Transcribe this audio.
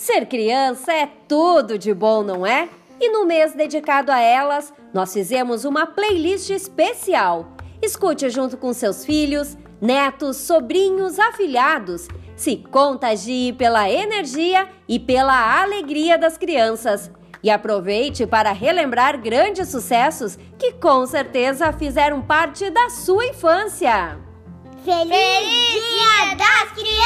Ser criança é tudo de bom, não é? E no mês dedicado a elas, nós fizemos uma playlist especial. Escute junto com seus filhos, netos, sobrinhos, afilhados. Se contagie pela energia e pela alegria das crianças. E aproveite para relembrar grandes sucessos que com certeza fizeram parte da sua infância. Feliz Dia das Crianças!